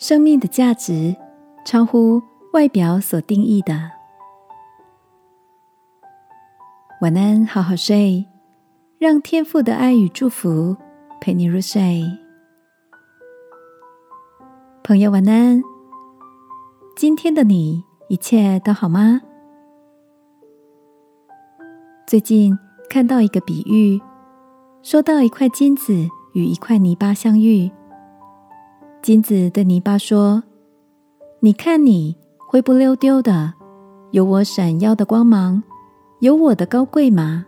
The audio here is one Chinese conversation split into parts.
生命的价值超乎外表所定义的。晚安，好好睡，让天父的爱与祝福陪你入睡。朋友，晚安。今天的你一切都好吗？最近看到一个比喻，说到一块金子与一块泥巴相遇。金子对泥巴说：“你看，你灰不溜丢的，有我闪耀的光芒，有我的高贵吗？”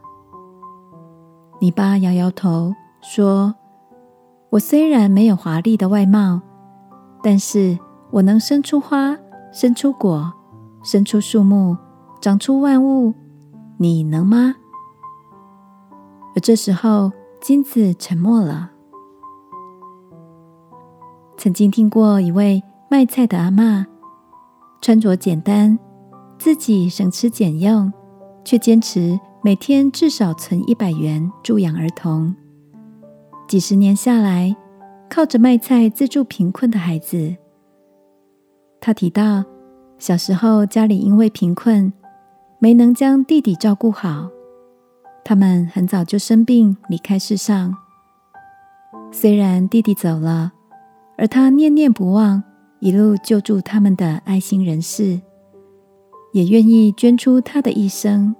泥巴摇摇头说：“我虽然没有华丽的外貌，但是我能生出花，生出果，生出树木，长出万物。你能吗？”而这时候，金子沉默了。曾经听过一位卖菜的阿妈，穿着简单，自己省吃俭用，却坚持每天至少存一百元助养儿童。几十年下来，靠着卖菜资助贫困的孩子。他提到，小时候家里因为贫困，没能将弟弟照顾好，他们很早就生病离开世上。虽然弟弟走了。而他念念不忘一路救助他们的爱心人士，也愿意捐出他的一生。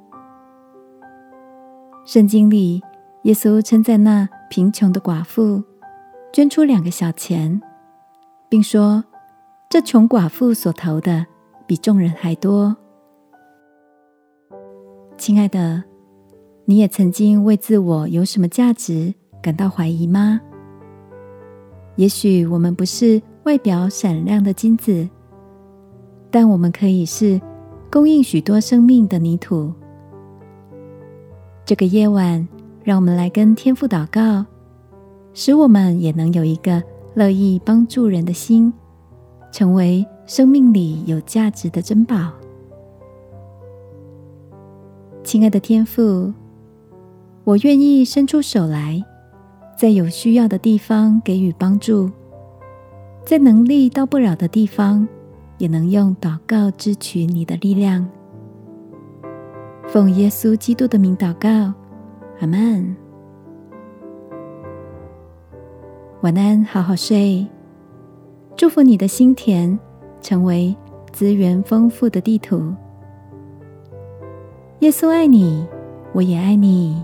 圣经里，耶稣称赞那贫穷的寡妇捐出两个小钱，并说：“这穷寡妇所投的比众人还多。”亲爱的，你也曾经为自我有什么价值感到怀疑吗？也许我们不是外表闪亮的金子，但我们可以是供应许多生命的泥土。这个夜晚，让我们来跟天父祷告，使我们也能有一个乐意帮助人的心，成为生命里有价值的珍宝。亲爱的天父，我愿意伸出手来。在有需要的地方给予帮助，在能力到不了的地方，也能用祷告支取你的力量。奉耶稣基督的名祷告，阿门。晚安，好好睡。祝福你的心田成为资源丰富的地图。耶稣爱你，我也爱你。